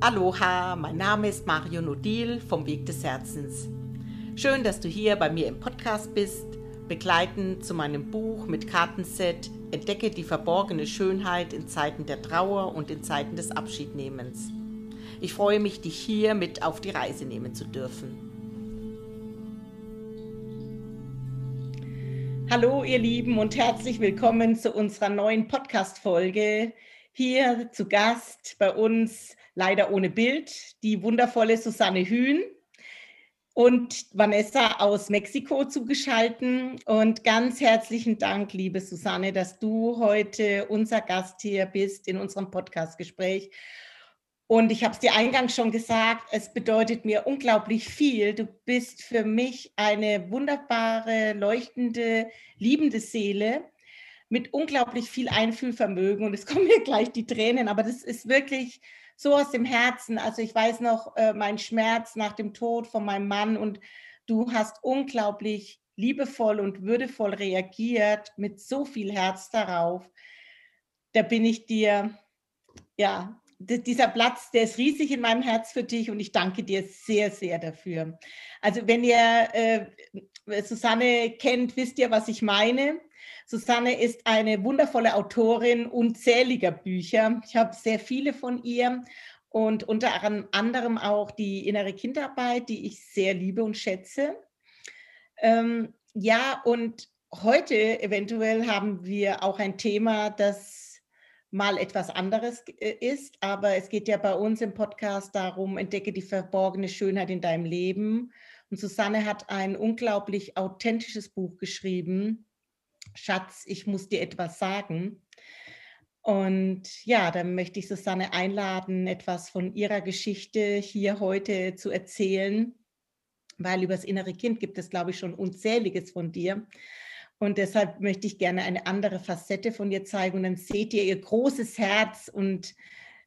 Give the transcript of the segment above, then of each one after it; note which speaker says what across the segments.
Speaker 1: Aloha, mein Name ist Mario Nodil vom Weg des Herzens. Schön, dass du hier bei mir im Podcast bist, begleitend zu meinem Buch mit Kartenset Entdecke die verborgene Schönheit in Zeiten der Trauer und in Zeiten des Abschiednehmens. Ich freue mich, dich hier mit auf die Reise nehmen zu dürfen. Hallo ihr Lieben und herzlich willkommen zu unserer neuen Podcast-Folge. Hier zu Gast bei uns, leider ohne Bild, die wundervolle Susanne Hühn und Vanessa aus Mexiko zugeschalten. Und ganz herzlichen Dank, liebe Susanne, dass du heute unser Gast hier bist in unserem Podcast-Gespräch. Und ich habe es dir eingangs schon gesagt, es bedeutet mir unglaublich viel. Du bist für mich eine wunderbare, leuchtende, liebende Seele mit unglaublich viel Einfühlvermögen. Und es kommen mir gleich die Tränen, aber das ist wirklich so aus dem Herzen. Also ich weiß noch äh, mein Schmerz nach dem Tod von meinem Mann und du hast unglaublich liebevoll und würdevoll reagiert mit so viel Herz darauf. Da bin ich dir ja dieser Platz, der ist riesig in meinem Herz für dich und ich danke dir sehr, sehr dafür. Also wenn ihr äh, Susanne kennt, wisst ihr, was ich meine. Susanne ist eine wundervolle Autorin unzähliger Bücher. Ich habe sehr viele von ihr und unter anderem auch die innere Kinderarbeit, die ich sehr liebe und schätze. Ähm, ja, und heute eventuell haben wir auch ein Thema, das mal etwas anderes äh, ist. Aber es geht ja bei uns im Podcast darum, entdecke die verborgene Schönheit in deinem Leben. Und Susanne hat ein unglaublich authentisches Buch geschrieben. Schatz, ich muss dir etwas sagen. Und ja, dann möchte ich Susanne einladen, etwas von ihrer Geschichte hier heute zu erzählen, weil über das innere Kind gibt es, glaube ich, schon unzähliges von dir. Und deshalb möchte ich gerne eine andere Facette von ihr zeigen. Und dann seht ihr ihr großes Herz und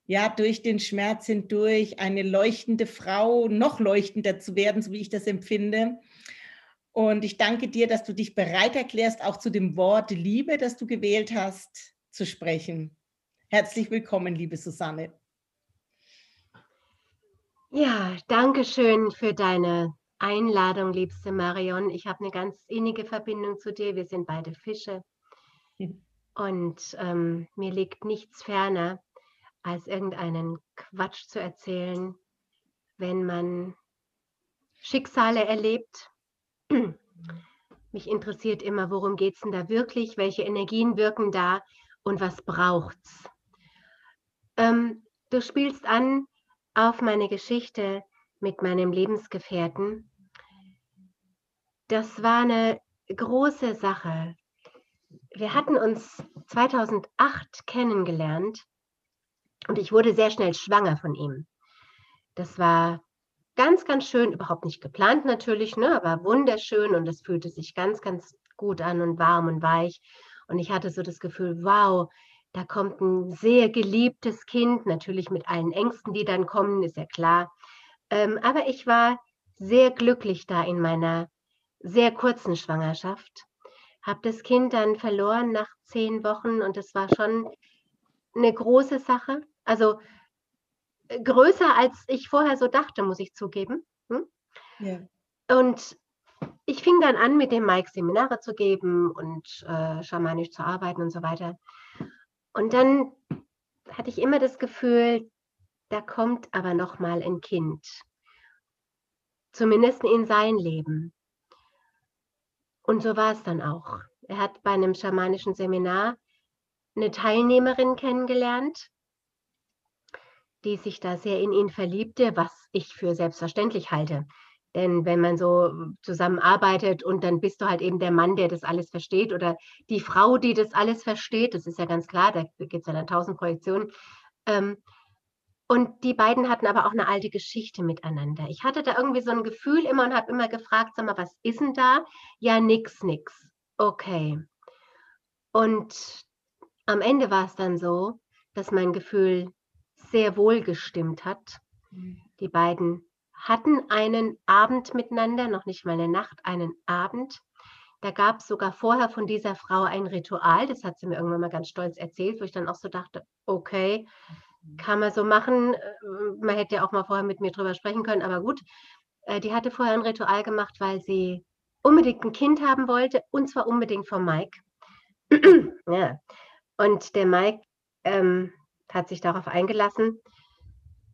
Speaker 1: ja, durch den Schmerz hindurch eine leuchtende Frau, noch leuchtender zu werden, so wie ich das empfinde. Und ich danke dir, dass du dich bereit erklärst, auch zu dem Wort Liebe, das du gewählt hast, zu sprechen. Herzlich willkommen, liebe Susanne.
Speaker 2: Ja, danke schön für deine Einladung, liebste Marion. Ich habe eine ganz innige Verbindung zu dir. Wir sind beide Fische. Mhm. Und ähm, mir liegt nichts ferner, als irgendeinen Quatsch zu erzählen, wenn man Schicksale erlebt. Mich interessiert immer, worum geht es denn da wirklich, welche Energien wirken da und was braucht's. Ähm, du spielst an auf meine Geschichte mit meinem Lebensgefährten das war eine große Sache. Wir hatten uns 2008 kennengelernt und ich wurde sehr schnell schwanger von ihm. Das war ganz, ganz schön, überhaupt nicht geplant natürlich, ne, aber wunderschön und es fühlte sich ganz, ganz gut an und warm und weich. Und ich hatte so das Gefühl, wow, da kommt ein sehr geliebtes Kind, natürlich mit allen Ängsten, die dann kommen, ist ja klar. Ähm, aber ich war sehr glücklich da in meiner sehr kurzen Schwangerschaft. Habe das Kind dann verloren nach zehn Wochen und das war schon eine große Sache. Also größer als ich vorher so dachte, muss ich zugeben. Hm? Ja. Und ich fing dann an, mit dem Mike Seminare zu geben und äh, schamanisch zu arbeiten und so weiter. Und dann hatte ich immer das Gefühl, da kommt aber noch mal ein Kind. Zumindest in sein Leben. Und so war es dann auch. Er hat bei einem schamanischen Seminar eine Teilnehmerin kennengelernt, die sich da sehr in ihn verliebte, was ich für selbstverständlich halte. Denn wenn man so zusammenarbeitet und dann bist du halt eben der Mann, der das alles versteht oder die Frau, die das alles versteht, das ist ja ganz klar, da gibt es ja dann tausend Projektionen, ähm, und die beiden hatten aber auch eine alte Geschichte miteinander. Ich hatte da irgendwie so ein Gefühl immer und habe immer gefragt, sag mal, was ist denn da? Ja, nix, nix. Okay. Und am Ende war es dann so, dass mein Gefühl sehr wohl gestimmt hat. Mhm. Die beiden hatten einen Abend miteinander, noch nicht mal eine Nacht, einen Abend. Da gab es sogar vorher von dieser Frau ein Ritual, das hat sie mir irgendwann mal ganz stolz erzählt, wo ich dann auch so dachte, okay, kann man so machen. Äh, man hätte ja auch mal vorher mit mir drüber sprechen können, aber gut. Äh, die hatte vorher ein Ritual gemacht, weil sie unbedingt ein Kind haben wollte und zwar unbedingt von Mike. ja. Und der Mike ähm, hat sich darauf eingelassen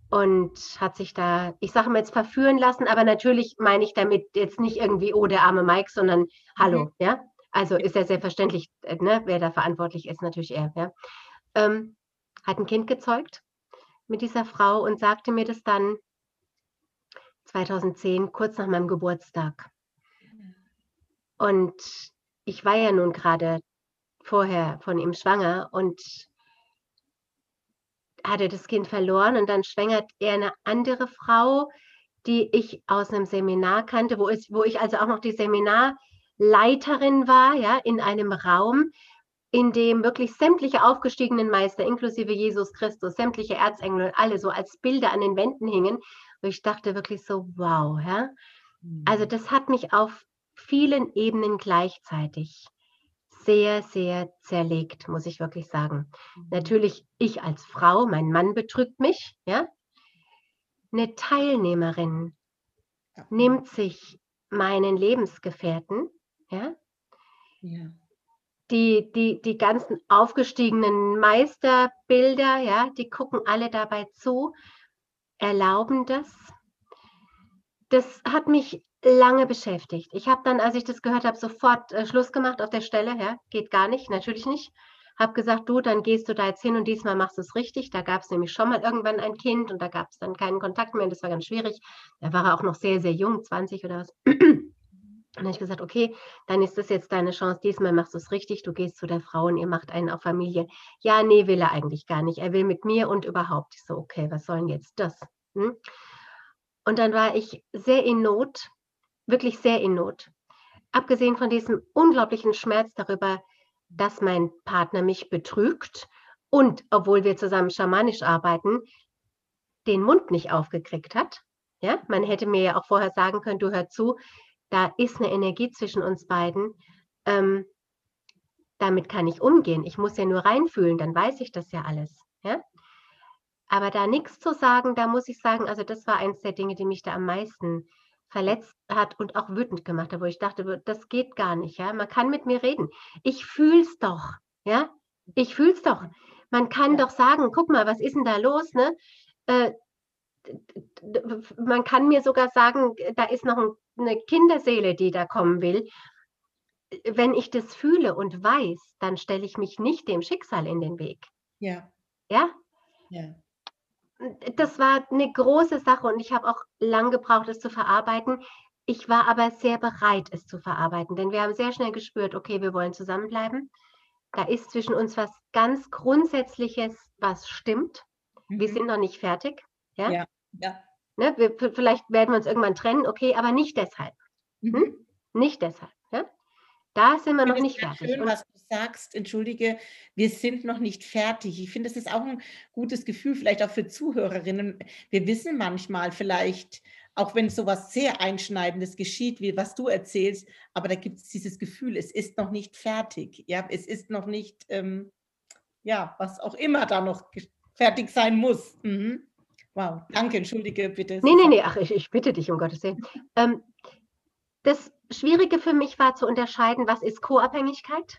Speaker 2: und hat sich da, ich sage mal jetzt verführen lassen, aber natürlich meine ich damit jetzt nicht irgendwie, oh, der arme Mike, sondern hallo, mhm. ja. Also ist ja selbstverständlich, äh, ne, wer da verantwortlich ist, natürlich er, ja. Ähm, hat ein Kind gezeugt mit dieser Frau und sagte mir das dann 2010, kurz nach meinem Geburtstag. Und ich war ja nun gerade vorher von ihm schwanger und hatte das Kind verloren und dann schwängert er eine andere Frau, die ich aus einem Seminar kannte, wo, es, wo ich also auch noch die Seminarleiterin war, ja, in einem Raum, in dem wirklich sämtliche aufgestiegenen Meister, inklusive Jesus Christus, sämtliche Erzengel, alle so als Bilder an den Wänden hingen. Und ich dachte wirklich so, wow, ja. Also mhm. das hat mich auf vielen Ebenen gleichzeitig sehr, sehr zerlegt, muss ich wirklich sagen. Mhm. Natürlich ich als Frau, mein Mann betrügt mich, ja. Eine Teilnehmerin ja. nimmt sich meinen Lebensgefährten, ja. ja. Die, die, die ganzen aufgestiegenen Meisterbilder, ja, die gucken alle dabei zu, erlauben das. Das hat mich lange beschäftigt. Ich habe dann, als ich das gehört habe, sofort äh, Schluss gemacht auf der Stelle. Ja, geht gar nicht, natürlich nicht. Habe gesagt, du, dann gehst du da jetzt hin und diesmal machst du es richtig. Da gab es nämlich schon mal irgendwann ein Kind und da gab es dann keinen Kontakt mehr und das war ganz schwierig. Da war er auch noch sehr, sehr jung, 20 oder was. Und dann habe ich gesagt, okay, dann ist das jetzt deine Chance. Diesmal machst du es richtig. Du gehst zu der Frau und ihr macht einen auf Familie. Ja, nee, will er eigentlich gar nicht. Er will mit mir und überhaupt. Ich so, okay, was soll denn jetzt das? Hm? Und dann war ich sehr in Not, wirklich sehr in Not. Abgesehen von diesem unglaublichen Schmerz darüber, dass mein Partner mich betrügt und, obwohl wir zusammen schamanisch arbeiten, den Mund nicht aufgekriegt hat. Ja, man hätte mir ja auch vorher sagen können, du hör zu, da ist eine Energie zwischen uns beiden. Ähm, damit kann ich umgehen. Ich muss ja nur reinfühlen, dann weiß ich das ja alles. Ja? Aber da nichts zu sagen, da muss ich sagen, also das war eins der Dinge, die mich da am meisten verletzt hat und auch wütend gemacht hat, wo ich dachte, das geht gar nicht, ja. Man kann mit mir reden. Ich fühl's doch, ja. Ich fühl's doch. Man kann ja. doch sagen, guck mal, was ist denn da los, ne? Äh, man kann mir sogar sagen, da ist noch eine Kinderseele, die da kommen will. Wenn ich das fühle und weiß, dann stelle ich mich nicht dem Schicksal in den Weg.
Speaker 1: Ja.
Speaker 2: Ja? Ja das war eine große Sache und ich habe auch lang gebraucht, es zu verarbeiten. Ich war aber sehr bereit, es zu verarbeiten, denn wir haben sehr schnell gespürt, okay, wir wollen zusammenbleiben. Da ist zwischen uns was ganz Grundsätzliches, was stimmt. Mhm. Wir sind noch nicht fertig. Ja. ja, ja. Ne, wir, vielleicht werden wir uns irgendwann trennen, okay, aber nicht deshalb. Mhm. Hm? Nicht deshalb. Ja? Da sind wir noch nicht fertig.
Speaker 1: Schön, was du sagst, entschuldige, wir sind noch nicht fertig. Ich finde, das ist auch ein gutes Gefühl, vielleicht auch für Zuhörerinnen. Wir wissen manchmal vielleicht, auch wenn so was sehr Einschneidendes geschieht, wie was du erzählst, aber da gibt es dieses Gefühl, es ist noch nicht fertig. Ja, es ist noch nicht, ähm, ja, was auch immer da noch fertig sein muss. Mhm. Wow, danke, entschuldige bitte.
Speaker 2: Nee, nee, nee, ach, ich, ich bitte dich, um Gottes Willen. Ähm, das Schwierige für mich war zu unterscheiden, was ist Co-Abhängigkeit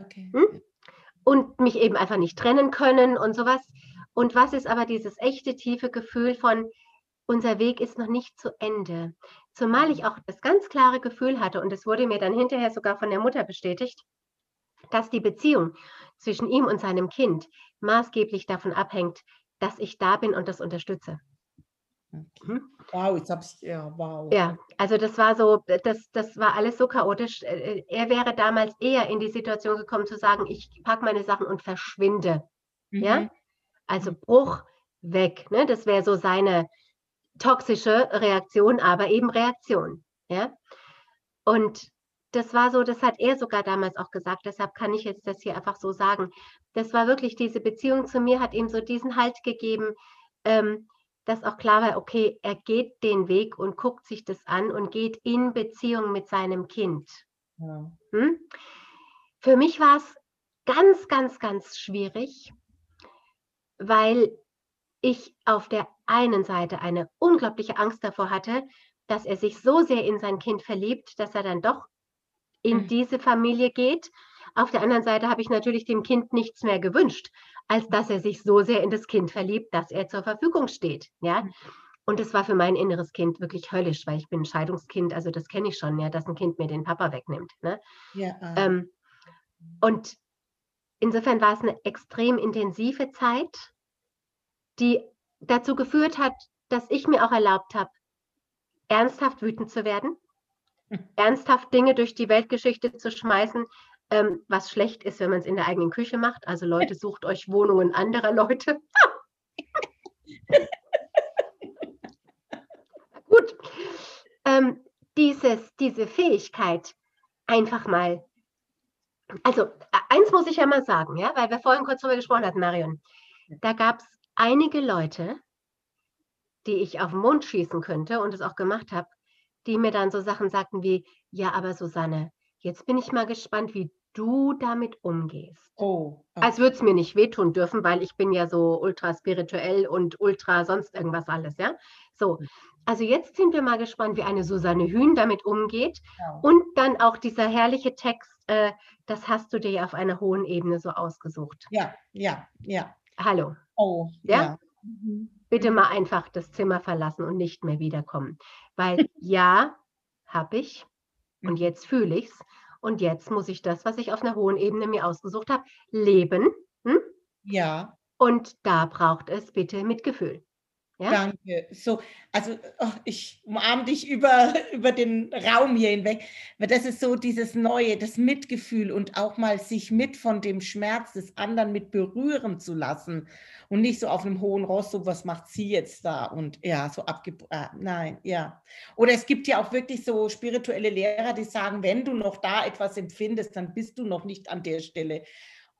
Speaker 2: okay. hm? und mich eben einfach nicht trennen können und sowas. Und was ist aber dieses echte tiefe Gefühl von, unser Weg ist noch nicht zu Ende. Zumal ich auch das ganz klare Gefühl hatte, und es wurde mir dann hinterher sogar von der Mutter bestätigt, dass die Beziehung zwischen ihm und seinem Kind maßgeblich davon abhängt, dass ich da bin und das unterstütze.
Speaker 1: Okay. Mhm. Wow, jetzt habe ich, ja, wow.
Speaker 2: Ja, also das war so, das, das war alles so chaotisch. Äh, äh, er wäre damals eher in die Situation gekommen zu sagen, ich packe meine Sachen und verschwinde. Mhm. Ja, also. Bruch weg. Ne? Das wäre so seine toxische Reaktion, aber eben Reaktion. Ja, und das war so, das hat er sogar damals auch gesagt, deshalb kann ich jetzt das hier einfach so sagen. Das war wirklich diese Beziehung zu mir, hat ihm so diesen Halt gegeben. Ähm, dass auch klar war, okay, er geht den Weg und guckt sich das an und geht in Beziehung mit seinem Kind. Ja. Hm? Für mich war es ganz, ganz, ganz schwierig, weil ich auf der einen Seite eine unglaubliche Angst davor hatte, dass er sich so sehr in sein Kind verliebt, dass er dann doch in mhm. diese Familie geht. Auf der anderen Seite habe ich natürlich dem Kind nichts mehr gewünscht, als dass er sich so sehr in das Kind verliebt, dass er zur Verfügung steht. Ja. Mhm. Und es war für mein inneres Kind wirklich höllisch, weil ich bin ein Scheidungskind, also das kenne ich schon, ja, dass ein Kind mir den Papa wegnimmt. Ne? Ja, ah. ähm, und insofern war es eine extrem intensive Zeit, die dazu geführt hat, dass ich mir auch erlaubt habe, ernsthaft wütend zu werden, hm. ernsthaft Dinge durch die Weltgeschichte zu schmeißen, ähm, was schlecht ist, wenn man es in der eigenen Küche macht. Also Leute, sucht euch Wohnungen anderer Leute. Gut. Ähm, dieses, diese Fähigkeit, einfach mal, also eins muss ich ja mal sagen, ja, weil wir vorhin kurz darüber gesprochen hatten, Marion. Da gab es einige Leute, die ich auf den Mond schießen könnte und es auch gemacht habe, die mir dann so Sachen sagten wie, ja, aber Susanne, jetzt bin ich mal gespannt, wie du damit umgehst. Oh. Okay. Als würde es mir nicht wehtun dürfen, weil ich bin ja so ultra spirituell und ultra sonst irgendwas alles, ja. So, also jetzt sind wir mal gespannt, wie eine Susanne Hühn damit umgeht. Ja. Und dann auch dieser herrliche Text, äh, das hast du dir ja auf einer hohen Ebene so ausgesucht.
Speaker 1: Ja, ja, ja.
Speaker 2: Hallo.
Speaker 1: Oh, ja. ja.
Speaker 2: Mhm bitte mal einfach das Zimmer verlassen und nicht mehr wiederkommen. Weil ja, habe ich und jetzt fühle ich es und jetzt muss ich das, was ich auf einer hohen Ebene mir ausgesucht habe, leben. Hm?
Speaker 1: Ja.
Speaker 2: Und da braucht es bitte Mitgefühl.
Speaker 1: Ja? Danke. So, also oh, ich umarme dich über, über den Raum hier hinweg, weil das ist so dieses Neue, das Mitgefühl und auch mal sich mit von dem Schmerz des anderen mit berühren zu lassen und nicht so auf einem hohen Ross, so was macht sie jetzt da und ja, so abgebrochen. Äh, nein, ja. Oder es gibt ja auch wirklich so spirituelle Lehrer, die sagen, wenn du noch da etwas empfindest, dann bist du noch nicht an der Stelle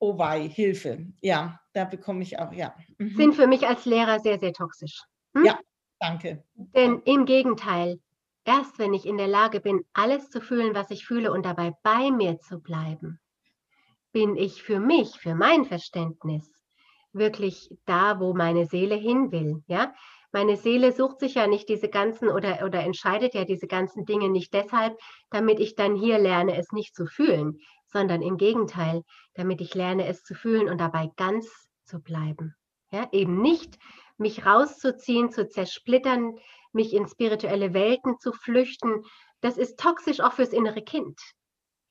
Speaker 1: oh wei, Hilfe. Ja, da bekomme ich auch, ja.
Speaker 2: Mhm. Sind für mich als Lehrer sehr, sehr toxisch.
Speaker 1: Hm? Ja, danke.
Speaker 2: Denn im Gegenteil, erst wenn ich in der Lage bin, alles zu fühlen, was ich fühle und dabei bei mir zu bleiben, bin ich für mich, für mein Verständnis wirklich da, wo meine Seele hin will. Ja, meine Seele sucht sich ja nicht diese ganzen oder, oder entscheidet ja diese ganzen Dinge nicht deshalb, damit ich dann hier lerne, es nicht zu fühlen, sondern im Gegenteil, damit ich lerne, es zu fühlen und dabei ganz zu bleiben. Ja, eben nicht mich rauszuziehen, zu zersplittern, mich in spirituelle Welten zu flüchten. Das ist toxisch auch fürs innere Kind.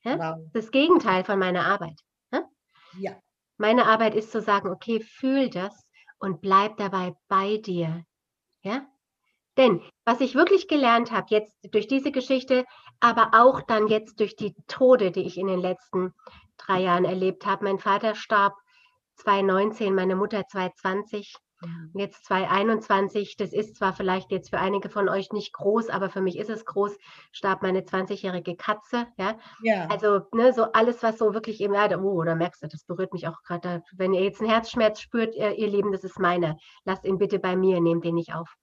Speaker 2: Ja? Wow. Das Gegenteil von meiner Arbeit. Ja? ja. Meine Arbeit ist zu sagen, okay, fühl das und bleib dabei bei dir. Ja? Denn was ich wirklich gelernt habe, jetzt durch diese Geschichte, aber auch dann jetzt durch die Tode, die ich in den letzten drei Jahren erlebt habe. Mein Vater starb 2019, meine Mutter 2020. Mhm. Jetzt 2021, das ist zwar vielleicht jetzt für einige von euch nicht groß, aber für mich ist es groß, starb meine 20-jährige Katze. Ja? ja. Also ne, so alles, was so wirklich eben, ja, oh, da merkst du, das berührt mich auch gerade. Wenn ihr jetzt einen Herzschmerz spürt, ihr, ihr Lieben, das ist meine. Lasst ihn bitte bei mir, nehmt den nicht auf.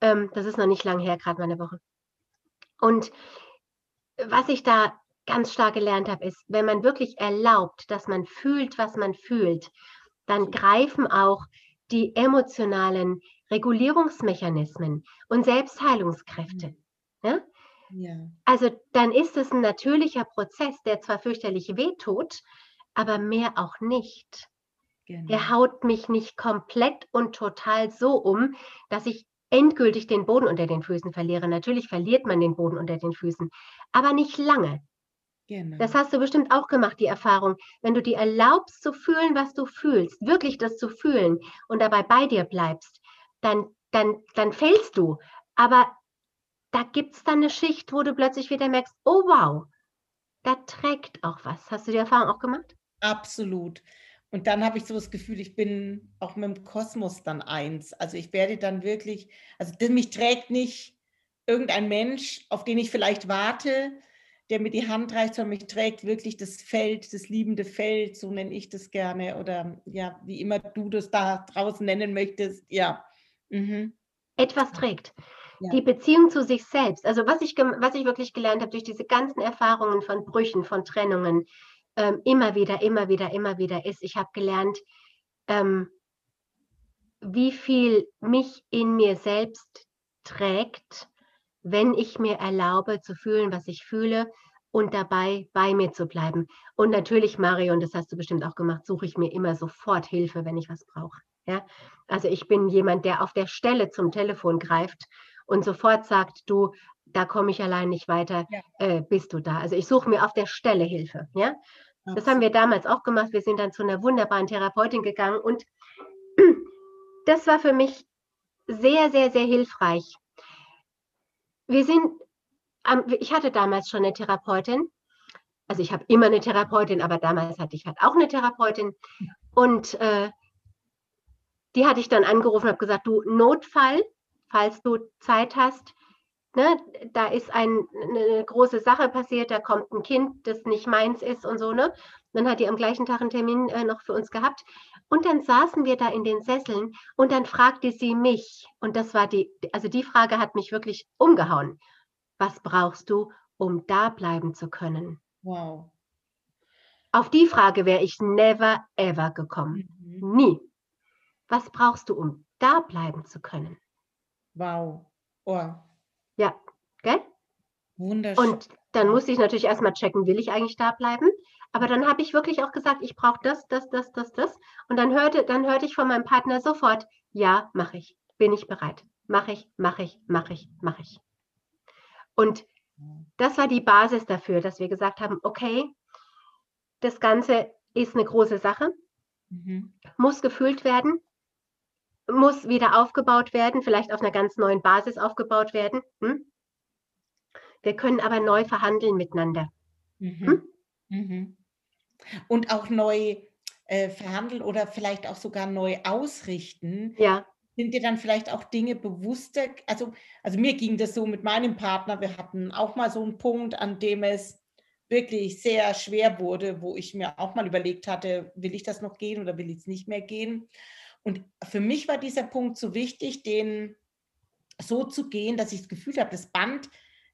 Speaker 2: Ähm, das ist noch nicht lange her, gerade meine Woche. Und was ich da ganz stark gelernt habe, ist, wenn man wirklich erlaubt, dass man fühlt, was man fühlt, dann greifen auch die emotionalen Regulierungsmechanismen und Selbstheilungskräfte. Mhm. Ja? Ja. Also dann ist es ein natürlicher Prozess, der zwar fürchterlich wehtut, aber mehr auch nicht. Genau. Er haut mich nicht komplett und total so um, dass ich endgültig den Boden unter den Füßen verliere. Natürlich verliert man den Boden unter den Füßen, aber nicht lange. Genau. Das hast du bestimmt auch gemacht, die Erfahrung. Wenn du dir erlaubst zu fühlen, was du fühlst, wirklich das zu fühlen und dabei bei dir bleibst, dann, dann, dann fällst du. Aber da gibt es dann eine Schicht, wo du plötzlich wieder merkst, oh wow, da trägt auch was. Hast du die Erfahrung auch gemacht?
Speaker 1: Absolut. Und dann habe ich so das Gefühl, ich bin auch mit dem Kosmos dann eins. Also ich werde dann wirklich, also mich trägt nicht irgendein Mensch, auf den ich vielleicht warte, der mir die Hand reicht, sondern mich trägt wirklich das Feld, das liebende Feld, so nenne ich das gerne. Oder ja, wie immer du das da draußen nennen möchtest. Ja.
Speaker 2: Mhm. Etwas trägt. Ja. Die Beziehung zu sich selbst. Also was ich, was ich wirklich gelernt habe durch diese ganzen Erfahrungen von Brüchen, von Trennungen, ähm, immer wieder, immer wieder, immer wieder ist, ich habe gelernt, ähm, wie viel mich in mir selbst trägt, wenn ich mir erlaube zu fühlen, was ich fühle und dabei bei mir zu bleiben. Und natürlich, Mario, und das hast du bestimmt auch gemacht, suche ich mir immer sofort Hilfe, wenn ich was brauche. Ja? Also ich bin jemand, der auf der Stelle zum Telefon greift und sofort sagt, du, da komme ich allein nicht weiter, ja. äh, bist du da. Also ich suche mir auf der Stelle Hilfe. Ja? Das haben wir damals auch gemacht. Wir sind dann zu einer wunderbaren Therapeutin gegangen und das war für mich sehr, sehr, sehr hilfreich. Wir sind, ich hatte damals schon eine Therapeutin. Also ich habe immer eine Therapeutin, aber damals hatte ich halt auch eine Therapeutin. Und äh, die hatte ich dann angerufen und habe gesagt, du Notfall, falls du Zeit hast, ne, da ist ein, eine große Sache passiert, da kommt ein Kind, das nicht meins ist und so, ne? Dann hat die am gleichen Tag einen Termin äh, noch für uns gehabt. Und dann saßen wir da in den Sesseln und dann fragte sie mich, und das war die, also die Frage hat mich wirklich umgehauen. Was brauchst du, um da bleiben zu können?
Speaker 1: Wow.
Speaker 2: Auf die Frage wäre ich never ever gekommen. Mhm. Nie. Was brauchst du, um da bleiben zu können?
Speaker 1: Wow. Oh.
Speaker 2: Ja, gell?
Speaker 1: Wunderschön.
Speaker 2: Und dann musste ich natürlich erstmal checken, will ich eigentlich da bleiben? Aber dann habe ich wirklich auch gesagt, ich brauche das, das, das, das, das. Und dann hörte, dann hörte ich von meinem Partner sofort, ja, mache ich, bin ich bereit. Mache ich, mache ich, mache ich, mache ich. Und das war die Basis dafür, dass wir gesagt haben, okay, das Ganze ist eine große Sache, mhm. muss gefühlt werden, muss wieder aufgebaut werden, vielleicht auf einer ganz neuen Basis aufgebaut werden. Hm? Wir können aber neu verhandeln miteinander.
Speaker 1: Mhm. Hm? Mhm. Und auch neu äh, verhandeln oder vielleicht auch sogar neu ausrichten.
Speaker 2: Ja.
Speaker 1: Sind dir dann vielleicht auch Dinge bewusster? Also, also mir ging das so mit meinem Partner. Wir hatten auch mal so einen Punkt, an dem es wirklich sehr schwer wurde, wo ich mir auch mal überlegt hatte, will ich das noch gehen oder will ich es nicht mehr gehen? Und für mich war dieser Punkt so wichtig, den so zu gehen, dass ich das Gefühl habe, das Band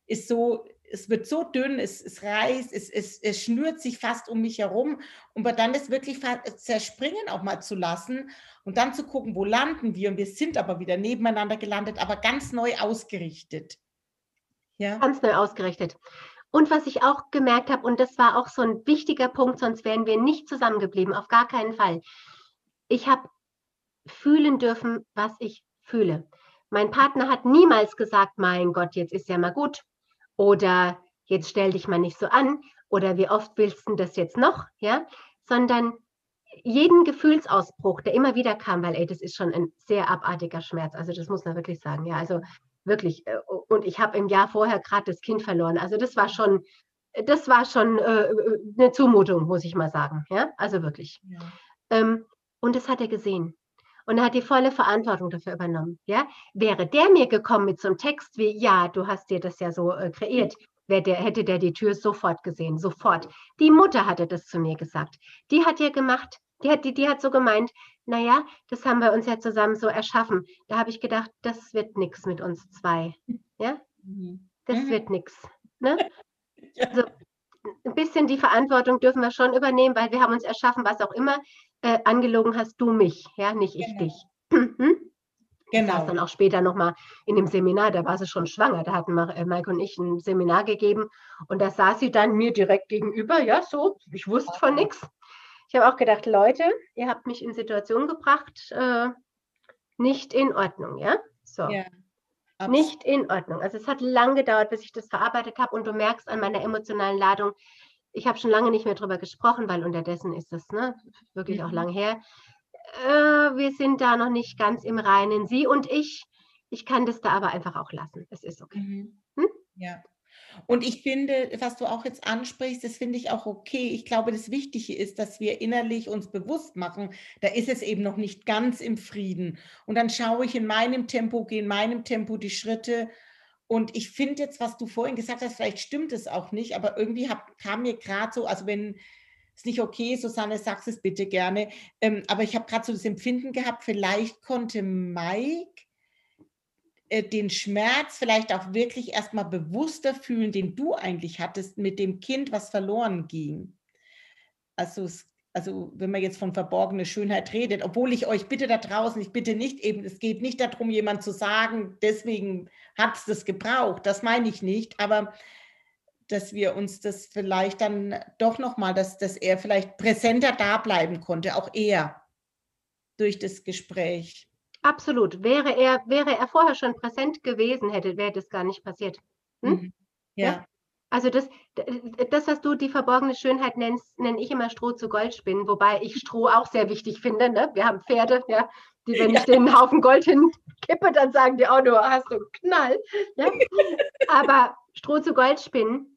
Speaker 1: ist so, es wird so dünn, es, es reißt, es, es, es schnürt sich fast um mich herum. Und dann das wirklich zerspringen auch mal zu lassen und dann zu gucken, wo landen wir. Und wir sind aber wieder nebeneinander gelandet, aber ganz neu ausgerichtet.
Speaker 2: Ja? Ganz neu ausgerichtet. Und was ich auch gemerkt habe, und das war auch so ein wichtiger Punkt, sonst wären wir nicht zusammengeblieben, auf gar keinen Fall. Ich habe fühlen dürfen, was ich fühle. Mein Partner hat niemals gesagt, mein Gott, jetzt ist ja mal gut oder jetzt stell dich mal nicht so an oder wie oft willst du das jetzt noch, ja, sondern jeden Gefühlsausbruch, der immer wieder kam, weil ey, das ist schon ein sehr abartiger Schmerz, also das muss man wirklich sagen, ja, also wirklich äh, und ich habe im Jahr vorher gerade das Kind verloren, also das war schon das war schon äh, eine Zumutung, muss ich mal sagen, ja, also wirklich. Ja. Ähm, und das hat er gesehen. Und er hat die volle Verantwortung dafür übernommen. Ja? Wäre der mir gekommen mit so einem Text wie, ja, du hast dir das ja so äh, kreiert, der, hätte der die Tür sofort gesehen, sofort. Die Mutter hatte das zu mir gesagt. Die hat ja gemacht, die hat, die, die hat so gemeint, naja, das haben wir uns ja zusammen so erschaffen. Da habe ich gedacht, das wird nichts mit uns zwei. Ja? Mhm. Das mhm. wird nichts. Ne? Also, ein bisschen die Verantwortung dürfen wir schon übernehmen, weil wir haben uns erschaffen, was auch immer äh, angelogen hast du mich, ja, nicht ich genau. dich. hm? Genau. Das dann auch später nochmal in dem Seminar, da war sie schon schwanger, da hatten äh, Mike und ich ein Seminar gegeben und da saß sie dann mir direkt gegenüber, ja, so, ich wusste von nichts. Ich habe auch gedacht, Leute, ihr habt mich in Situationen gebracht, äh, nicht in Ordnung, ja? So. Ja, nicht in Ordnung. Also es hat lang gedauert, bis ich das verarbeitet habe und du merkst an meiner emotionalen Ladung, ich habe schon lange nicht mehr darüber gesprochen, weil unterdessen ist es ne, wirklich mhm. auch lang her. Äh, wir sind da noch nicht ganz im Reinen. Sie und ich, ich kann das da aber einfach auch lassen. Es ist okay. Mhm.
Speaker 1: Hm? Ja. Und ich finde, was du auch jetzt ansprichst, das finde ich auch okay. Ich glaube, das Wichtige ist, dass wir innerlich uns bewusst machen, da ist es eben noch nicht ganz im Frieden. Und dann schaue ich in meinem Tempo, gehe in meinem Tempo die Schritte und ich finde jetzt, was du vorhin gesagt hast, vielleicht stimmt es auch nicht, aber irgendwie hab, kam mir gerade so, also wenn es nicht okay ist, Susanne, sag es bitte gerne, ähm, aber ich habe gerade so das Empfinden gehabt, vielleicht konnte Mike den Schmerz vielleicht auch wirklich erstmal bewusster fühlen, den du eigentlich hattest mit dem Kind, was verloren ging. Also, also wenn man jetzt von verborgene Schönheit redet, obwohl ich euch bitte da draußen, ich bitte nicht eben, es geht nicht darum, jemand zu sagen, deswegen hat es das gebraucht, das meine ich nicht, aber dass wir uns das vielleicht dann doch nochmal, dass, dass er vielleicht präsenter da bleiben konnte, auch er durch das Gespräch.
Speaker 2: Absolut. Wäre er, wäre er vorher schon präsent gewesen, hätte, wäre das gar nicht passiert. Hm?
Speaker 1: Mhm. Ja. ja.
Speaker 2: Also das, das, was du die verborgene Schönheit nennst, nenne ich immer Stroh zu Gold spinnen, wobei ich Stroh auch sehr wichtig finde. Ne? Wir haben Pferde, ja, die, wenn ja. ich den Haufen Gold hinkippe, dann sagen die auch nur, hast du einen Knall. Ja? Aber Stroh zu Gold spinnen,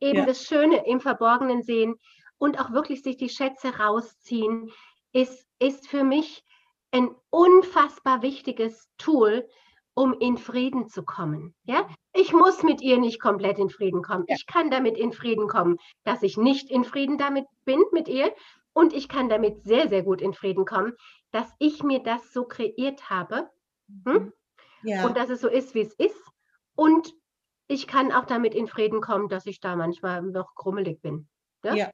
Speaker 2: eben ja. das Schöne im Verborgenen sehen und auch wirklich sich die Schätze rausziehen, ist, ist für mich ein unfassbar wichtiges Tool, um in Frieden zu kommen. Ja? Ich muss mit ihr nicht komplett in Frieden kommen. Ja. Ich kann damit in Frieden kommen, dass ich nicht in Frieden damit bin mit ihr. Und ich kann damit sehr, sehr gut in Frieden kommen, dass ich mir das so kreiert habe. Hm? Mhm. Ja. Und dass es so ist, wie es ist. Und ich kann auch damit in Frieden kommen, dass ich da manchmal noch krummelig bin.
Speaker 1: Ja? ja.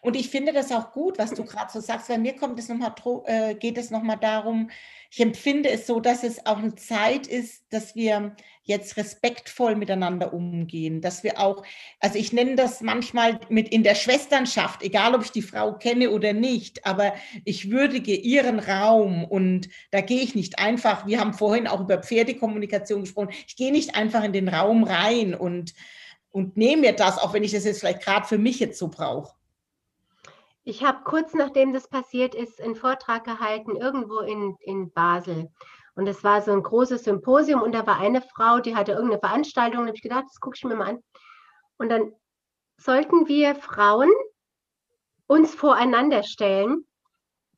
Speaker 1: Und ich finde das auch gut, was du gerade so sagst. Bei mir kommt es noch mal, äh, geht es nochmal darum, ich empfinde es so, dass es auch eine Zeit ist, dass wir jetzt respektvoll miteinander umgehen, dass wir auch, also ich nenne das manchmal mit in der Schwesternschaft, egal ob ich die Frau kenne oder nicht, aber ich würdige ihren Raum und da gehe ich nicht einfach, wir haben vorhin auch über Pferdekommunikation gesprochen, ich gehe nicht einfach in den Raum rein und, und nehme mir das, auch wenn ich das jetzt vielleicht gerade für mich jetzt so brauche.
Speaker 2: Ich habe kurz nachdem das passiert ist, einen Vortrag gehalten, irgendwo in, in Basel. Und es war so ein großes Symposium und da war eine Frau, die hatte irgendeine Veranstaltung. Und habe ich gedacht, das gucke ich mir mal an. Und dann sollten wir Frauen uns voreinander stellen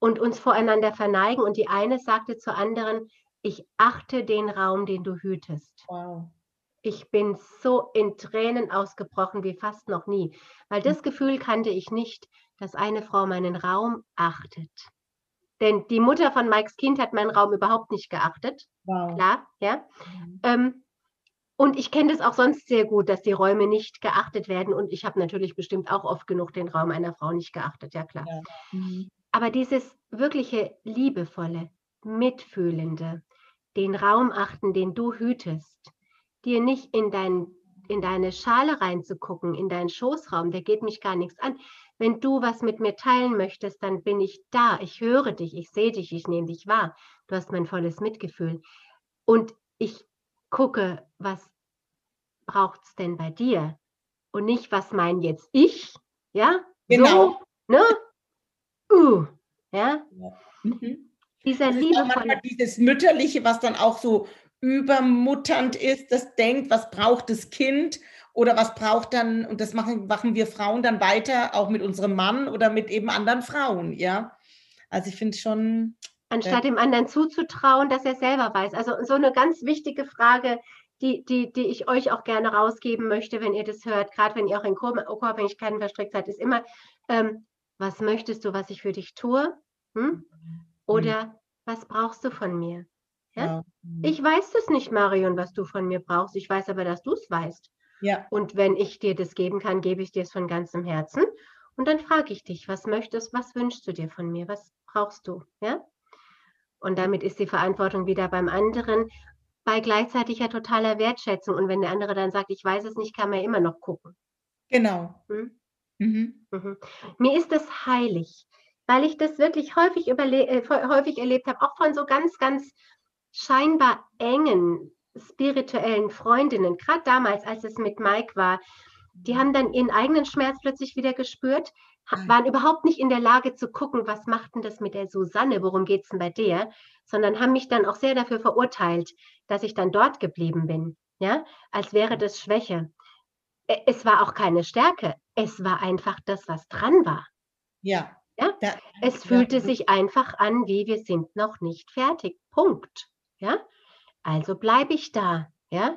Speaker 2: und uns voreinander verneigen. Und die eine sagte zur anderen, ich achte den Raum, den du hütest. Wow. Ich bin so in Tränen ausgebrochen wie fast noch nie, weil das Gefühl kannte ich nicht dass eine Frau meinen Raum achtet. Denn die Mutter von Mikes Kind hat meinen Raum überhaupt nicht geachtet. Wow. Klar, ja. Mhm. Ähm, und ich kenne das auch sonst sehr gut, dass die Räume nicht geachtet werden. Und ich habe natürlich bestimmt auch oft genug den Raum einer Frau nicht geachtet, ja klar. Ja. Mhm. Aber dieses wirkliche liebevolle, mitfühlende, den Raum achten, den du hütest, dir nicht in, dein, in deine Schale reinzugucken, in deinen Schoßraum, der geht mich gar nichts an. Wenn du was mit mir teilen möchtest, dann bin ich da. Ich höre dich, ich sehe dich, ich nehme dich wahr. Du hast mein volles Mitgefühl. Und ich gucke, was braucht es denn bei dir? Und nicht, was mein jetzt ich? Ja?
Speaker 1: Genau.
Speaker 2: So, ne? Uh, ja? ja. Mhm. Dieser liebevolle.
Speaker 1: Dieses Mütterliche, was dann auch so übermutternd ist, das denkt, was braucht das Kind oder was braucht dann, und das machen, machen wir Frauen dann weiter, auch mit unserem Mann oder mit eben anderen Frauen, ja. Also ich finde schon.
Speaker 2: Anstatt äh, dem anderen zuzutrauen, dass er selber weiß. Also so eine ganz wichtige Frage, die, die, die ich euch auch gerne rausgeben möchte, wenn ihr das hört, gerade wenn ihr auch in Co-Abhängigkeiten verstrickt seid, ist immer, ähm, was möchtest du, was ich für dich tue? Hm? Oder mhm. was brauchst du von mir? Ja? ja. Mhm. Ich weiß das nicht, Marion, was du von mir brauchst. Ich weiß aber, dass du es weißt. Ja. Und wenn ich dir das geben kann, gebe ich dir es von ganzem Herzen. Und dann frage ich dich, was möchtest, was wünschst du dir von mir? Was brauchst du? Ja? Und damit ist die Verantwortung wieder beim anderen bei gleichzeitiger totaler Wertschätzung. Und wenn der andere dann sagt, ich weiß es nicht, kann man ja immer noch gucken.
Speaker 1: Genau. Hm? Mhm.
Speaker 2: Mhm. Mir ist das heilig, weil ich das wirklich häufig, äh, häufig erlebt habe, auch von so ganz, ganz scheinbar engen spirituellen Freundinnen, gerade damals, als es mit Mike war, die haben dann ihren eigenen Schmerz plötzlich wieder gespürt, waren überhaupt nicht in der Lage zu gucken, was macht denn das mit der Susanne, worum geht es denn bei der, sondern haben mich dann auch sehr dafür verurteilt, dass ich dann dort geblieben bin, ja, als wäre das Schwäche. Es war auch keine Stärke, es war einfach das, was dran war.
Speaker 1: Ja.
Speaker 2: ja? Da, es fühlte ja. sich einfach an, wie wir sind noch nicht fertig. Punkt. Ja. Also bleibe ich da. Ja?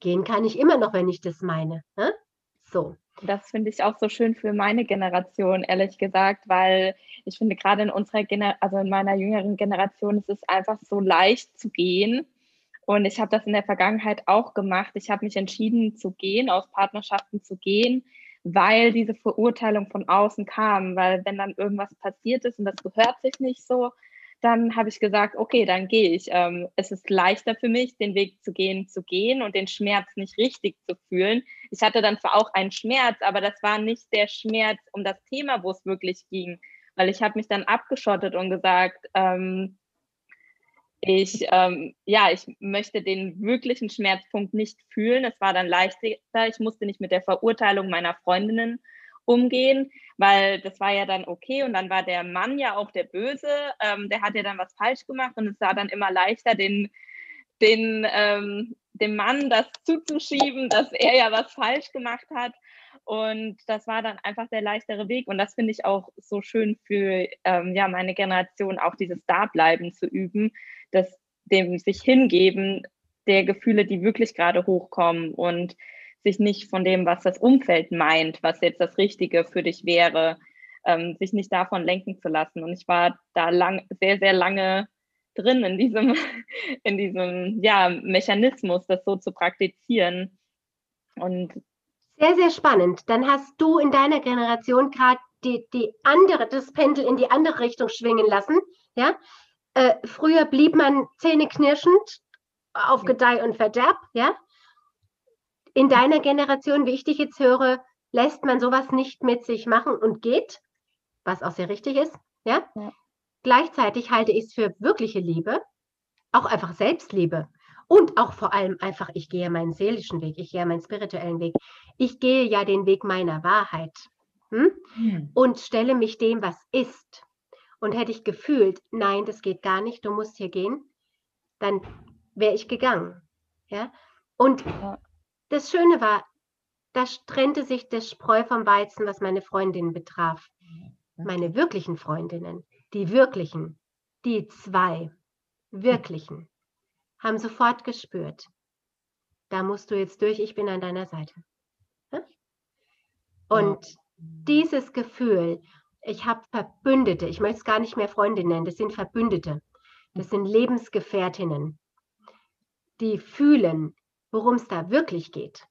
Speaker 2: Gehen kann ich immer noch, wenn ich das meine. Ne? So.
Speaker 3: Das finde ich auch so schön für meine Generation, ehrlich gesagt, weil ich finde, gerade in unserer Gener also in meiner jüngeren Generation ist es einfach so leicht zu gehen. Und ich habe das in der Vergangenheit auch gemacht. Ich habe mich entschieden zu gehen, aus Partnerschaften zu gehen, weil diese Verurteilung von außen kam, weil wenn dann irgendwas passiert ist und das gehört sich nicht so, dann habe ich gesagt, okay, dann gehe ich. Ähm, es ist leichter für mich, den Weg zu gehen, zu gehen und den Schmerz nicht richtig zu fühlen. Ich hatte dann zwar auch einen Schmerz, aber das war nicht der Schmerz um das Thema, wo es wirklich ging, weil ich habe mich dann abgeschottet und gesagt, ähm, ich, ähm, ja, ich möchte den wirklichen Schmerzpunkt nicht fühlen. Es war dann leichter. Ich musste nicht mit der Verurteilung meiner Freundinnen umgehen, weil das war ja dann okay und dann war der Mann ja auch der Böse, ähm, der hat ja dann was falsch gemacht und es war dann immer leichter, den, den, ähm, dem Mann das zuzuschieben, dass er ja was falsch gemacht hat. Und das war dann einfach der leichtere Weg. Und das finde ich auch so schön für ähm, ja, meine Generation, auch dieses Dableiben zu üben, das dem sich hingeben der Gefühle, die wirklich gerade hochkommen und sich nicht von dem, was das Umfeld meint, was jetzt das Richtige für dich wäre, ähm, sich nicht davon lenken zu lassen. Und ich war da lang, sehr, sehr lange drin in diesem, in diesem ja, Mechanismus, das so zu praktizieren. Und
Speaker 2: sehr, sehr spannend. Dann hast du in deiner Generation gerade die, die andere, das Pendel in die andere Richtung schwingen lassen. Ja? Äh, früher blieb man zähneknirschend auf Gedeih und Verderb, ja in deiner Generation, wie ich dich jetzt höre, lässt man sowas nicht mit sich machen und geht, was auch sehr richtig ist. Ja? ja. Gleichzeitig halte ich es für wirkliche Liebe, auch einfach Selbstliebe und auch vor allem einfach, ich gehe meinen seelischen Weg, ich gehe meinen spirituellen Weg. Ich gehe ja den Weg meiner Wahrheit hm? Hm. und stelle mich dem, was ist. Und hätte ich gefühlt, nein, das geht gar nicht, du musst hier gehen, dann wäre ich gegangen. Ja? Und ja. Das Schöne war, da trennte sich das Spreu vom Weizen, was meine Freundinnen betraf. Meine wirklichen Freundinnen, die wirklichen, die zwei wirklichen, haben sofort gespürt, da musst du jetzt durch, ich bin an deiner Seite. Und dieses Gefühl, ich habe Verbündete, ich möchte es gar nicht mehr Freunde nennen, das sind Verbündete, das sind Lebensgefährtinnen, die fühlen, worum es da wirklich geht,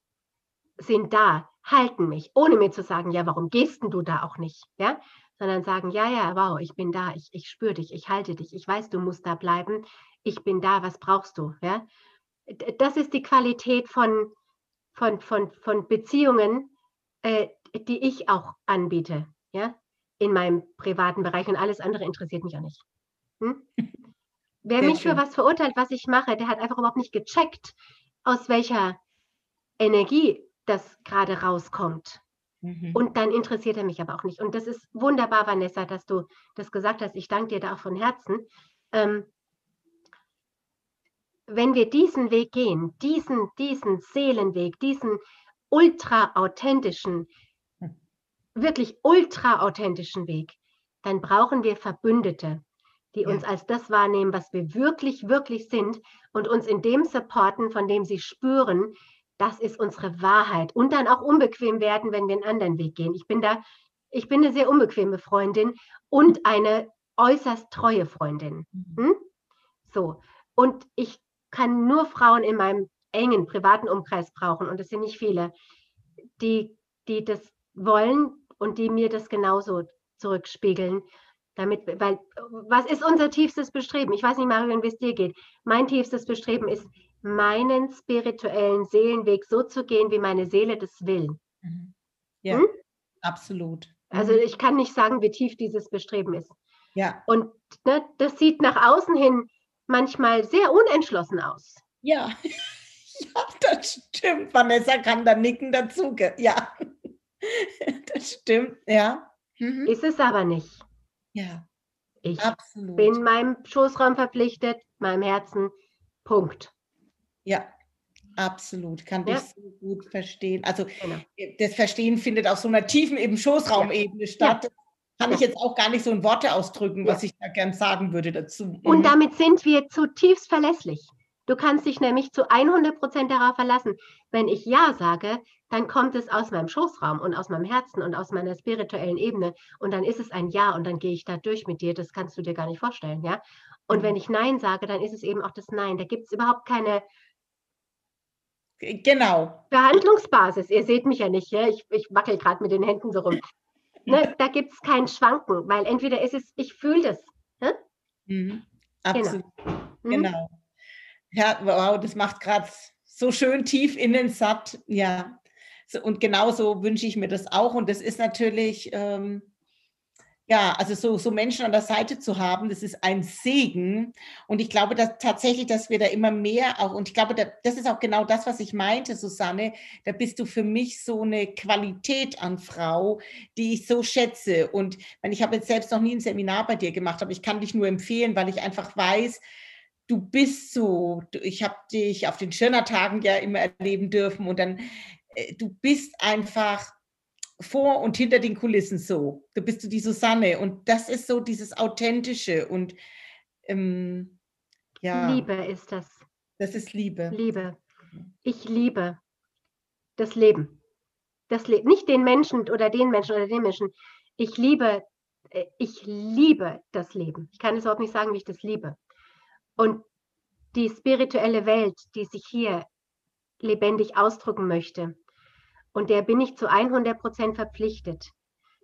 Speaker 2: sind da, halten mich, ohne mir zu sagen, ja, warum gehst denn du da auch nicht? Ja? Sondern sagen, ja, ja, wow, ich bin da, ich, ich spüre dich, ich halte dich, ich weiß, du musst da bleiben, ich bin da, was brauchst du? Ja? Das ist die Qualität von, von, von, von Beziehungen, äh, die ich auch anbiete, ja, in meinem privaten Bereich und alles andere interessiert mich auch nicht. Hm? Wer Sehr mich schön. für was verurteilt, was ich mache, der hat einfach überhaupt nicht gecheckt, aus welcher Energie das gerade rauskommt. Mhm. Und dann interessiert er mich aber auch nicht. Und das ist wunderbar, Vanessa, dass du das gesagt hast. Ich danke dir da auch von Herzen. Ähm, wenn wir diesen Weg gehen, diesen, diesen Seelenweg, diesen ultra authentischen, hm. wirklich ultra authentischen Weg, dann brauchen wir Verbündete die ja. uns als das wahrnehmen, was wir wirklich, wirklich sind und uns in dem supporten, von dem sie spüren, das ist unsere Wahrheit und dann auch unbequem werden, wenn wir einen anderen Weg gehen. Ich bin da, ich bin eine sehr unbequeme Freundin und eine äußerst treue Freundin. Mhm. Hm? So. Und ich kann nur Frauen in meinem engen privaten Umkreis brauchen, und das sind nicht viele, die, die das wollen und die mir das genauso zurückspiegeln damit, weil, was ist unser tiefstes Bestreben? Ich weiß nicht, Marion, wie es dir geht. Mein tiefstes Bestreben ist, meinen spirituellen Seelenweg so zu gehen, wie meine Seele das will.
Speaker 1: Mhm. Ja, hm? absolut.
Speaker 2: Also mhm. ich kann nicht sagen, wie tief dieses Bestreben ist.
Speaker 1: Ja.
Speaker 2: Und ne, das sieht nach außen hin manchmal sehr unentschlossen aus.
Speaker 1: Ja, ja das stimmt. Vanessa kann da nicken dazu. Ja, das stimmt, ja.
Speaker 2: Mhm. Ist es aber nicht.
Speaker 1: Ja.
Speaker 2: Ich absolut. bin meinem Schoßraum verpflichtet, meinem Herzen. Punkt.
Speaker 1: Ja, absolut. Kann ja. ich so gut verstehen. Also genau. Äh, das Verstehen findet auf so einer tiefen eben Schoßraumebene ja. statt. Ja. Kann ich jetzt auch gar nicht so in Worte ausdrücken, was ich da gern sagen würde dazu.
Speaker 2: Und mhm. damit sind wir zutiefst verlässlich. Du kannst dich nämlich zu 100 Prozent darauf verlassen. Wenn ich Ja sage, dann kommt es aus meinem Schoßraum und aus meinem Herzen und aus meiner spirituellen Ebene. Und dann ist es ein Ja und dann gehe ich da durch mit dir. Das kannst du dir gar nicht vorstellen, ja? Und wenn ich Nein sage, dann ist es eben auch das Nein. Da gibt es überhaupt keine,
Speaker 1: Genau.
Speaker 2: Verhandlungsbasis. Ihr seht mich ja nicht, ja? ich, ich wackel gerade mit den Händen so rum. Ne, da gibt es kein Schwanken, weil entweder ist es, ich fühle das. Ne?
Speaker 1: Mhm. Absolut. Genau. Mhm. genau. Ja, wow, das macht gerade so schön tief innen satt. Ja. So, und genauso wünsche ich mir das auch. Und das ist natürlich. Ähm, ja, also so, so Menschen an der Seite zu haben, das ist ein Segen. Und ich glaube dass tatsächlich, dass wir da immer mehr auch, und ich glaube, da, das ist auch genau das, was ich meinte, Susanne, da bist du für mich so eine Qualität an Frau, die ich so schätze. Und ich habe jetzt selbst noch nie ein Seminar bei dir gemacht, aber ich kann dich nur empfehlen, weil ich einfach weiß, du bist so, ich habe dich auf den Schirner-Tagen ja immer erleben dürfen und dann, äh, du bist einfach vor und hinter den Kulissen so. Da bist du die Susanne und das ist so dieses Authentische und ähm, ja.
Speaker 2: Liebe ist das.
Speaker 1: Das ist Liebe.
Speaker 2: Liebe. Ich liebe das Leben. Das Le nicht den Menschen oder den Menschen oder den Menschen. Ich liebe, äh, ich liebe das Leben. Ich kann es überhaupt nicht sagen, wie ich das liebe. Und die spirituelle Welt, die sich hier lebendig ausdrücken möchte, und der bin ich zu 100 Prozent verpflichtet.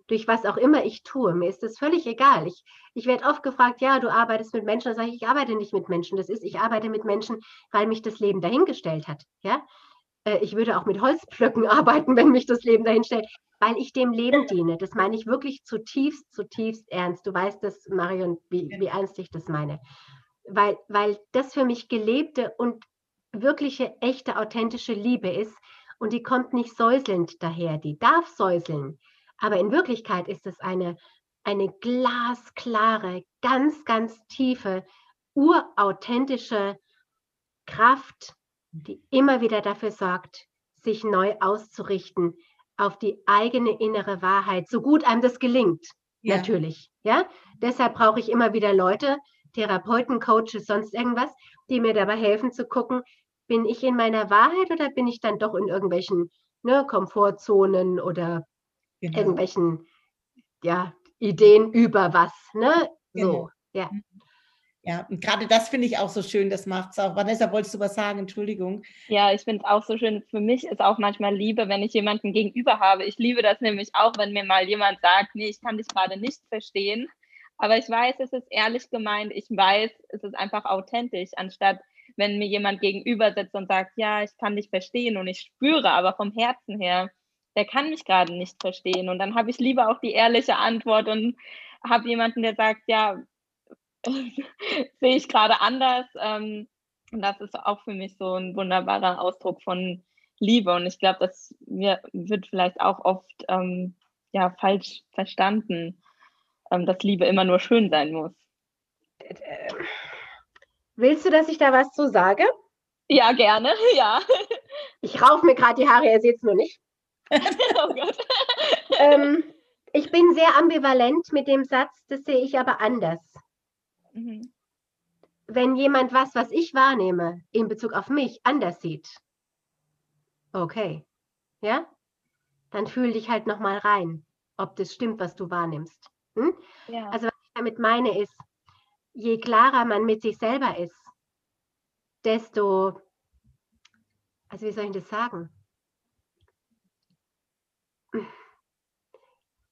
Speaker 2: Durch was auch immer ich tue, mir ist das völlig egal. Ich, ich werde oft gefragt, ja, du arbeitest mit Menschen. Da sage ich, ich arbeite nicht mit Menschen. Das ist, ich arbeite mit Menschen, weil mich das Leben dahingestellt hat. Ja? Äh, ich würde auch mit Holzpflöcken arbeiten, wenn mich das Leben dahin stellt, weil ich dem Leben diene. Das meine ich wirklich zutiefst, zutiefst ernst. Du weißt das, Marion, wie, wie ernst ich das meine. Weil, weil das für mich gelebte und wirkliche, echte, authentische Liebe ist, und die kommt nicht säuselnd daher, die darf säuseln. Aber in Wirklichkeit ist es eine, eine glasklare, ganz, ganz tiefe, urauthentische Kraft, die immer wieder dafür sorgt, sich neu auszurichten auf die eigene innere Wahrheit, so gut einem das gelingt, ja. natürlich. Ja, deshalb brauche ich immer wieder Leute, Therapeuten, Coaches, sonst irgendwas, die mir dabei helfen zu gucken, bin ich in meiner Wahrheit oder bin ich dann doch in irgendwelchen ne, Komfortzonen oder genau. irgendwelchen ja, Ideen über was? Ne? So, genau. ja. Mhm.
Speaker 1: Ja, und gerade das finde ich auch so schön, das macht es auch. Vanessa, wolltest du was sagen? Entschuldigung.
Speaker 3: Ja, ich finde es auch so schön. Für mich ist auch manchmal Liebe, wenn ich jemanden gegenüber habe. Ich liebe das nämlich auch, wenn mir mal jemand sagt, nee, ich kann dich gerade nicht verstehen. Aber ich weiß, es ist ehrlich gemeint. Ich weiß, es ist einfach authentisch, anstatt wenn mir jemand gegenüber sitzt und sagt, ja, ich kann dich verstehen und ich spüre aber vom Herzen her, der kann mich gerade nicht verstehen. Und dann habe ich lieber auch die ehrliche Antwort und habe jemanden, der sagt, ja, sehe ich gerade anders. Ähm, und das ist auch für mich so ein wunderbarer Ausdruck von Liebe. Und ich glaube, das wird vielleicht auch oft ähm, ja, falsch verstanden, ähm, dass Liebe immer nur schön sein muss.
Speaker 2: Willst du, dass ich da was zu sage?
Speaker 3: Ja, gerne, ja.
Speaker 2: Ich rauf mir gerade die Haare, ihr seht es nur nicht. oh Gott. ähm, ich bin sehr ambivalent mit dem Satz, das sehe ich aber anders. Mhm. Wenn jemand was, was ich wahrnehme, in Bezug auf mich anders sieht, okay, ja, dann fühl dich halt nochmal rein, ob das stimmt, was du wahrnimmst. Hm? Ja. Also was ich damit meine ist, je klarer man mit sich selber ist, desto, also wie soll ich das sagen?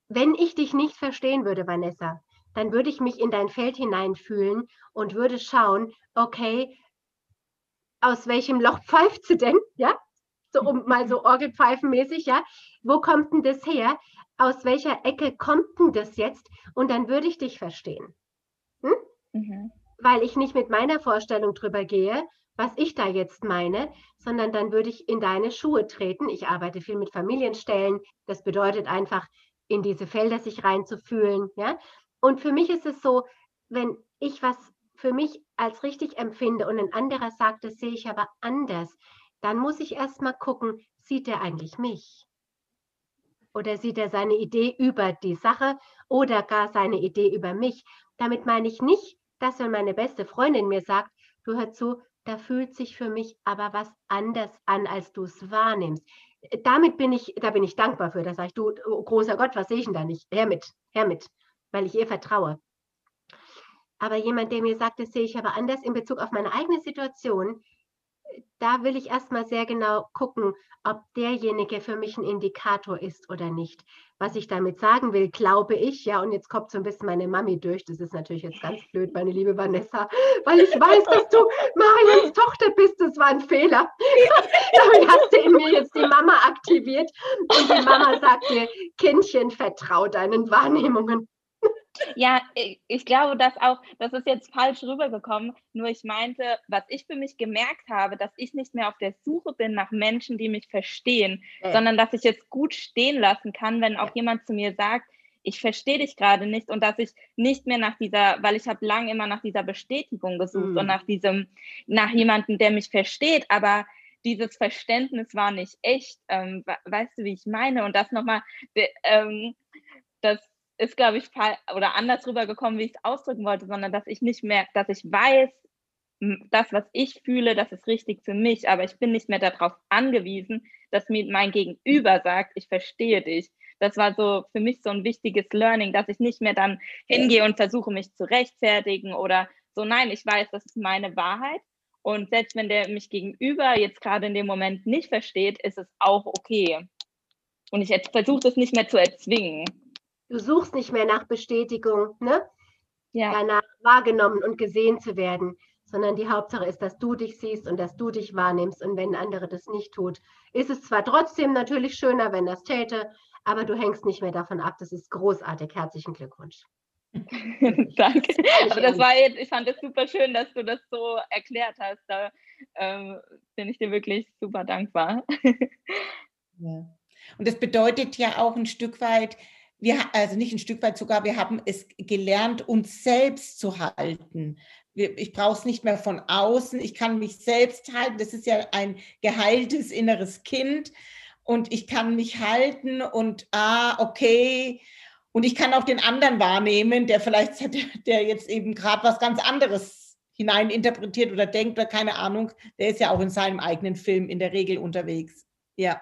Speaker 2: Wenn ich dich nicht verstehen würde, Vanessa, dann würde ich mich in dein Feld hineinfühlen und würde schauen, okay, aus welchem Loch pfeift sie denn? Ja, so um mal so Orgelpfeifenmäßig, ja. Wo kommt denn das her? Aus welcher Ecke kommt denn das jetzt? Und dann würde ich dich verstehen. Hm? Mhm. Weil ich nicht mit meiner Vorstellung drüber gehe, was ich da jetzt meine, sondern dann würde ich in deine Schuhe treten. Ich arbeite viel mit Familienstellen. Das bedeutet einfach, in diese Felder sich reinzufühlen. Ja? Und für mich ist es so, wenn ich was für mich als richtig empfinde und ein anderer sagt, das sehe ich aber anders, dann muss ich erst mal gucken, sieht er eigentlich mich? Oder sieht er seine Idee über die Sache oder gar seine Idee über mich? Damit meine ich nicht, dass wenn meine beste Freundin mir sagt, du hör zu, da fühlt sich für mich aber was anders an, als du es wahrnimmst. Damit bin ich, da bin ich dankbar für. Da sage ich, du, oh, großer Gott, was sehe ich denn da nicht? Her mit, her mit, weil ich ihr vertraue. Aber jemand, der mir sagt, das sehe ich aber anders in Bezug auf meine eigene Situation, da will ich erstmal sehr genau gucken, ob derjenige für mich ein Indikator ist oder nicht. Was ich damit sagen will, glaube ich, ja, und jetzt kommt so ein bisschen meine Mami durch. Das ist natürlich jetzt ganz blöd, meine liebe Vanessa, weil ich weiß, dass du Marions Tochter bist. Das war ein Fehler. Damit hast du in mir jetzt die Mama aktiviert und die Mama sagt mir, Kindchen, vertrau deinen Wahrnehmungen.
Speaker 3: Ja, ich glaube, dass auch, das ist jetzt falsch rübergekommen, nur ich meinte, was ich für mich gemerkt habe, dass ich nicht mehr auf der Suche bin nach Menschen, die mich verstehen, ja. sondern dass ich jetzt gut stehen lassen kann, wenn auch jemand zu mir sagt, ich verstehe dich gerade nicht und dass ich nicht mehr nach dieser, weil ich habe lange immer nach dieser Bestätigung gesucht mhm. und nach diesem, nach jemandem, der mich versteht, aber dieses Verständnis war nicht echt. Ähm, weißt du, wie ich meine? Und das nochmal, ähm, das ist, glaube ich, oder anders rübergekommen, wie ich es ausdrücken wollte, sondern dass ich nicht mehr, dass ich weiß, das, was ich fühle, das ist richtig für mich, aber ich bin nicht mehr darauf angewiesen, dass mir mein Gegenüber sagt, ich verstehe dich. Das war so für mich so ein wichtiges Learning, dass ich nicht mehr dann hingehe und versuche, mich zu rechtfertigen oder so, nein, ich weiß, das ist meine Wahrheit. Und selbst wenn der mich gegenüber jetzt gerade in dem Moment nicht versteht, ist es auch okay. Und ich versuche das nicht mehr zu erzwingen.
Speaker 2: Du suchst nicht mehr nach Bestätigung, ne? Ja. Danach wahrgenommen und gesehen zu werden, sondern die Hauptsache ist, dass du dich siehst und dass du dich wahrnimmst. Und wenn andere das nicht tut, ist es zwar trotzdem natürlich schöner, wenn das täte, aber du hängst nicht mehr davon ab. Das ist großartig. Herzlichen Glückwunsch.
Speaker 3: Danke. Aber das war jetzt, ich fand es super schön, dass du das so erklärt hast. Da ähm, bin ich dir wirklich super dankbar.
Speaker 1: Ja. Und das bedeutet ja auch ein Stück weit, wir, also nicht ein Stück weit sogar, wir haben es gelernt, uns selbst zu halten. Ich brauche es nicht mehr von außen, ich kann mich selbst halten. Das ist ja ein geheiltes inneres Kind und ich kann mich halten und, ah, okay. Und ich kann auch den anderen wahrnehmen, der vielleicht, der jetzt eben gerade was ganz anderes hineininterpretiert oder denkt oder keine Ahnung. Der ist ja auch in seinem eigenen Film in der Regel unterwegs. Ja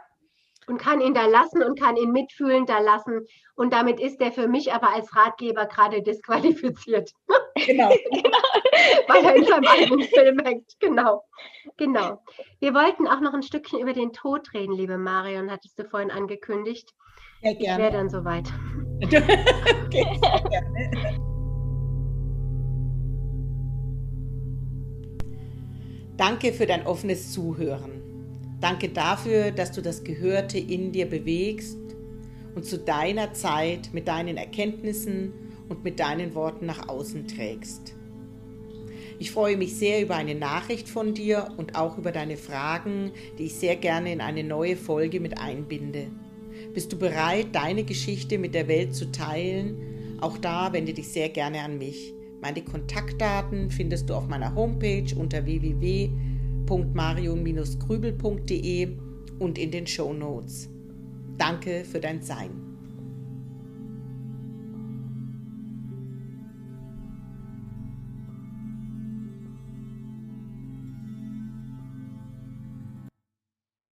Speaker 2: und kann ihn da lassen und kann ihn mitfühlen da lassen. Und damit ist er für mich aber als Ratgeber gerade disqualifiziert. Genau. Weil er in seinem eigenen Film hängt. Genau. Genau. Wir wollten auch noch ein Stückchen über den Tod reden, liebe Marion, hattest du vorhin angekündigt. Ja, gerne. Ich wäre dann soweit. okay,
Speaker 1: Danke für dein offenes Zuhören. Danke dafür, dass du das Gehörte in dir bewegst und zu deiner Zeit mit deinen Erkenntnissen und mit deinen Worten nach außen trägst. Ich freue mich sehr über eine Nachricht von dir und auch über deine Fragen, die ich sehr gerne in eine neue Folge mit einbinde. Bist du bereit, deine Geschichte mit der Welt zu teilen? Auch da wende dich sehr gerne an mich. Meine Kontaktdaten findest du auf meiner Homepage unter www www.marion-grübel.de und in den Show Notes. Danke für dein Sein.